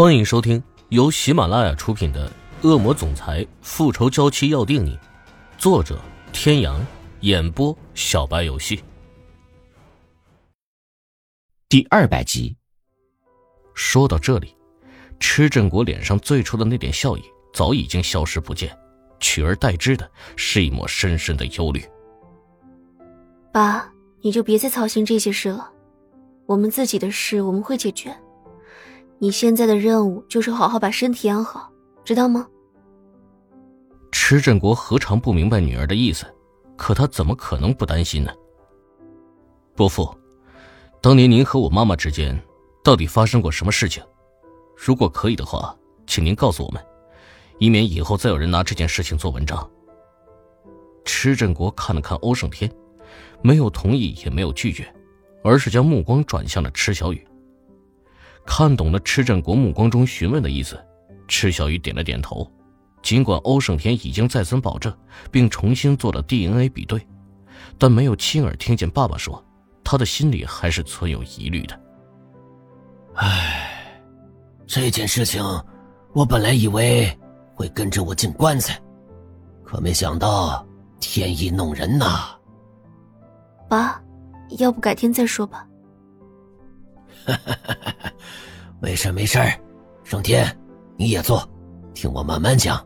欢迎收听由喜马拉雅出品的《恶魔总裁复仇娇妻要定你》，作者：天阳，演播：小白游戏。第二百集。说到这里，池振国脸上最初的那点笑意早已经消失不见，取而代之的是一抹深深的忧虑。爸，你就别再操心这些事了，我们自己的事我们会解决。你现在的任务就是好好把身体养好，知道吗？池振国何尝不明白女儿的意思，可他怎么可能不担心呢？伯父，当年您和我妈妈之间到底发生过什么事情？如果可以的话，请您告诉我们，以免以后再有人拿这件事情做文章。池振国看了看欧胜天，没有同意，也没有拒绝，而是将目光转向了池小雨。看懂了池振国目光中询问的意思，池小雨点了点头。尽管欧胜天已经再三保证，并重新做了 DNA 比对，但没有亲耳听见爸爸说，他的心里还是存有疑虑的。唉，这件事情，我本来以为会跟着我进棺材，可没想到天意弄人呐。爸，要不改天再说吧。哈哈哈哈哈。没事没事盛天，你也坐，听我慢慢讲。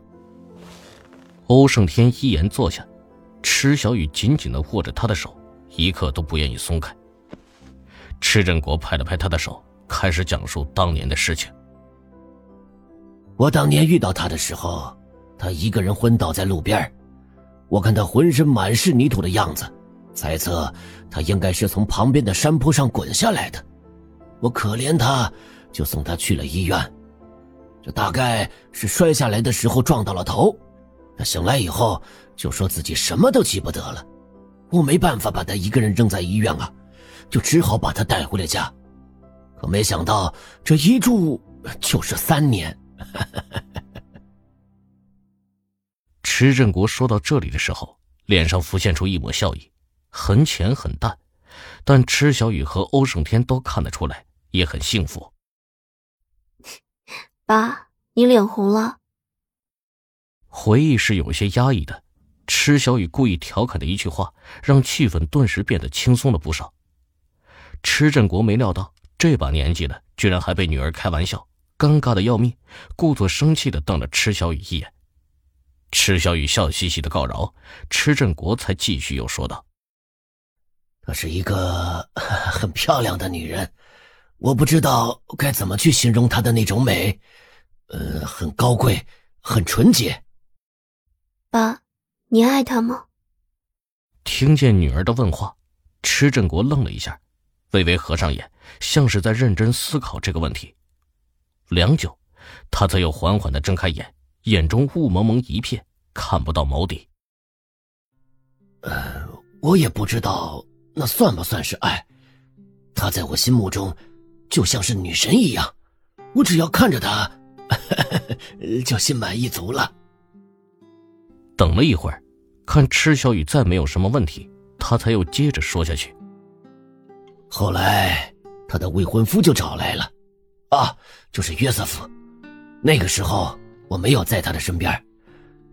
欧胜天一言坐下，池小雨紧紧的握着他的手，一刻都不愿意松开。池振国拍了拍他的手，开始讲述当年的事情。我当年遇到他的时候，他一个人昏倒在路边，我看他浑身满是泥土的样子，猜测他应该是从旁边的山坡上滚下来的。我可怜他。就送他去了医院，这大概是摔下来的时候撞到了头。他醒来以后就说自己什么都记不得了。我没办法把他一个人扔在医院啊，就只好把他带回了家。可没想到这一住就是三年。池振国说到这里的时候，脸上浮现出一抹笑意，很浅很淡，但池小雨和欧胜天都看得出来，也很幸福。爸，你脸红了。回忆是有些压抑的，池小雨故意调侃的一句话，让气氛顿时变得轻松了不少。池振国没料到这把年纪了，居然还被女儿开玩笑，尴尬的要命，故作生气的瞪了池小雨一眼。池小雨笑嘻嘻的告饶，池振国才继续又说道：“她是一个 很漂亮的女人。”我不知道该怎么去形容她的那种美，呃，很高贵，很纯洁。爸，你爱她吗？听见女儿的问话，池振国愣了一下，微微合上眼，像是在认真思考这个问题。良久，他才又缓缓的睁开眼，眼中雾蒙蒙一片，看不到眸底。呃，我也不知道那算不算是爱，她在我心目中。就像是女神一样，我只要看着她，就心满意足了。等了一会儿，看池小雨再没有什么问题，他才又接着说下去。后来，他的未婚夫就找来了，啊，就是约瑟夫。那个时候我没有在他的身边，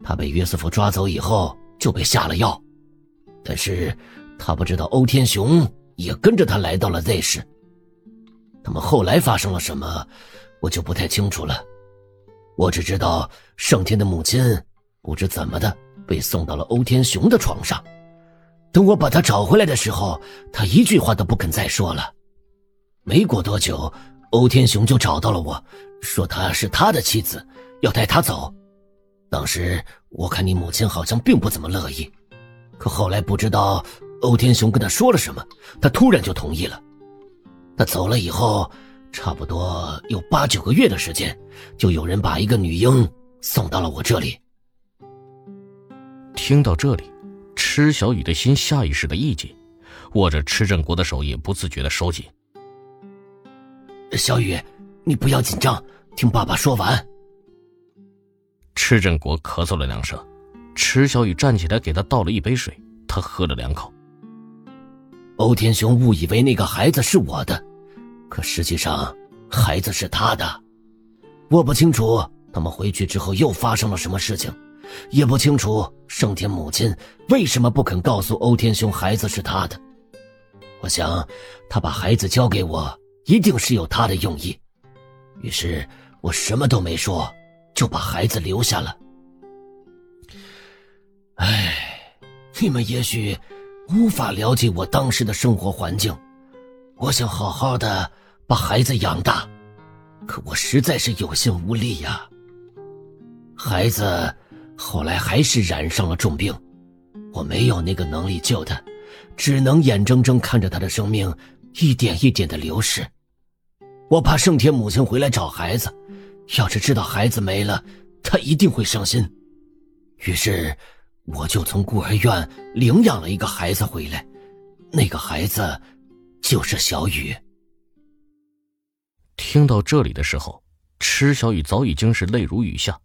他被约瑟夫抓走以后就被下了药，但是他不知道欧天雄也跟着他来到了 Z 市。他们后来发生了什么，我就不太清楚了。我只知道盛天的母亲不知怎么的被送到了欧天雄的床上。等我把他找回来的时候，他一句话都不肯再说了。没过多久，欧天雄就找到了我，说他是他的妻子，要带他走。当时我看你母亲好像并不怎么乐意，可后来不知道欧天雄跟他说了什么，他突然就同意了。他走了以后，差不多有八九个月的时间，就有人把一个女婴送到了我这里。听到这里，池小雨的心下意识的一紧，握着池振国的手也不自觉的收紧。小雨，你不要紧张，听爸爸说完。池振国咳嗽了两声，池小雨站起来给他倒了一杯水，他喝了两口。欧天雄误以为那个孩子是我的，可实际上孩子是他的。我不清楚他们回去之后又发生了什么事情，也不清楚盛天母亲为什么不肯告诉欧天雄孩子是他的。我想，他把孩子交给我，一定是有他的用意。于是我什么都没说，就把孩子留下了。唉，你们也许无法了解我当时的生活环境。我想好好的把孩子养大，可我实在是有心无力呀。孩子后来还是染上了重病，我没有那个能力救他，只能眼睁睁看着他的生命一点一点的流逝。我怕盛天母亲回来找孩子，要是知道孩子没了，她一定会伤心。于是，我就从孤儿院领养了一个孩子回来，那个孩子就是小雨。听到这里的时候，池小雨早已经是泪如雨下，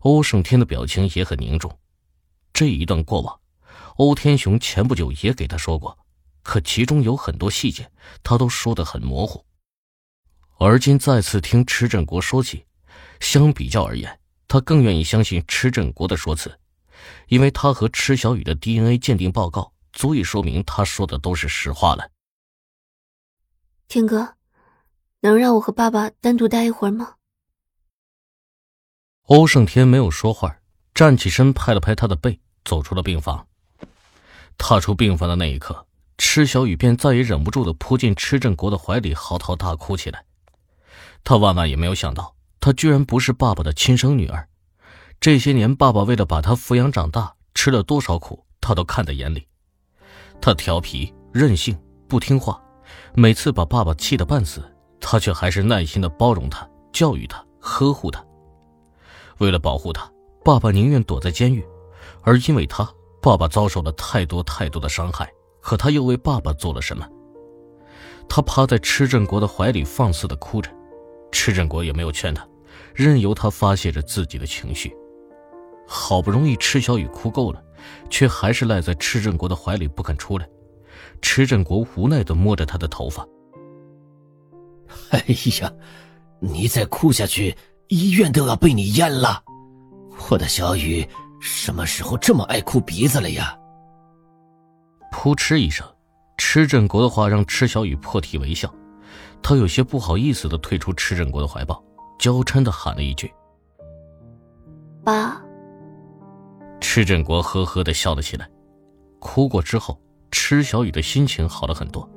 欧胜天的表情也很凝重。这一段过往，欧天雄前不久也给他说过，可其中有很多细节，他都说得很模糊。而今再次听池振国说起，相比较而言，他更愿意相信池振国的说辞，因为他和池小雨的 DNA 鉴定报告足以说明他说的都是实话了。天哥，能让我和爸爸单独待一会儿吗？欧胜天没有说话，站起身，拍了拍他的背，走出了病房。踏出病房的那一刻，池小雨便再也忍不住的扑进池振国的怀里，嚎啕大哭起来。他万万也没有想到，她居然不是爸爸的亲生女儿。这些年，爸爸为了把她抚养长大，吃了多少苦，他都看在眼里。他调皮、任性、不听话，每次把爸爸气得半死，他却还是耐心的包容她、教育她、呵护她。为了保护她，爸爸宁愿躲在监狱，而因为她，爸爸遭受了太多太多的伤害。可他又为爸爸做了什么？他趴在池振国的怀里，放肆的哭着。池振国也没有劝他，任由他发泄着自己的情绪。好不容易池小雨哭够了，却还是赖在池振国的怀里不肯出来。池振国无奈的摸着他的头发：“ 哎呀，你再哭下去，医院都要被你淹了。我的小雨什么时候这么爱哭鼻子了呀？”噗嗤一声，池振国的话让池小雨破涕为笑。他有些不好意思的退出池振国的怀抱，娇嗔的喊了一句：“爸。”池振国呵呵的笑了起来。哭过之后，池小雨的心情好了很多。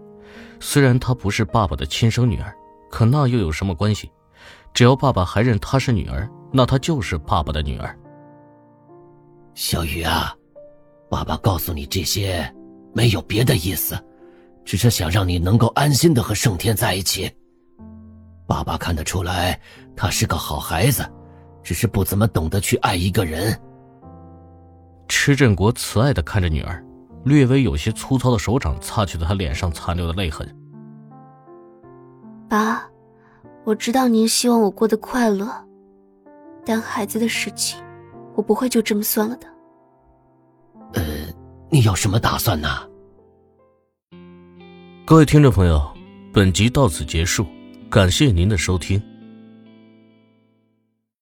虽然她不是爸爸的亲生女儿，可那又有什么关系？只要爸爸还认她是女儿，那她就是爸爸的女儿。小雨啊，爸爸告诉你这些，没有别的意思。只是想让你能够安心的和盛天在一起。爸爸看得出来，他是个好孩子，只是不怎么懂得去爱一个人。池振国慈爱的看着女儿，略微有些粗糙的手掌擦去了他脸上残留的泪痕。爸，我知道您希望我过得快乐，但孩子的事情，我不会就这么算了的。呃，你有什么打算呢？各位听众朋友，本集到此结束，感谢您的收听。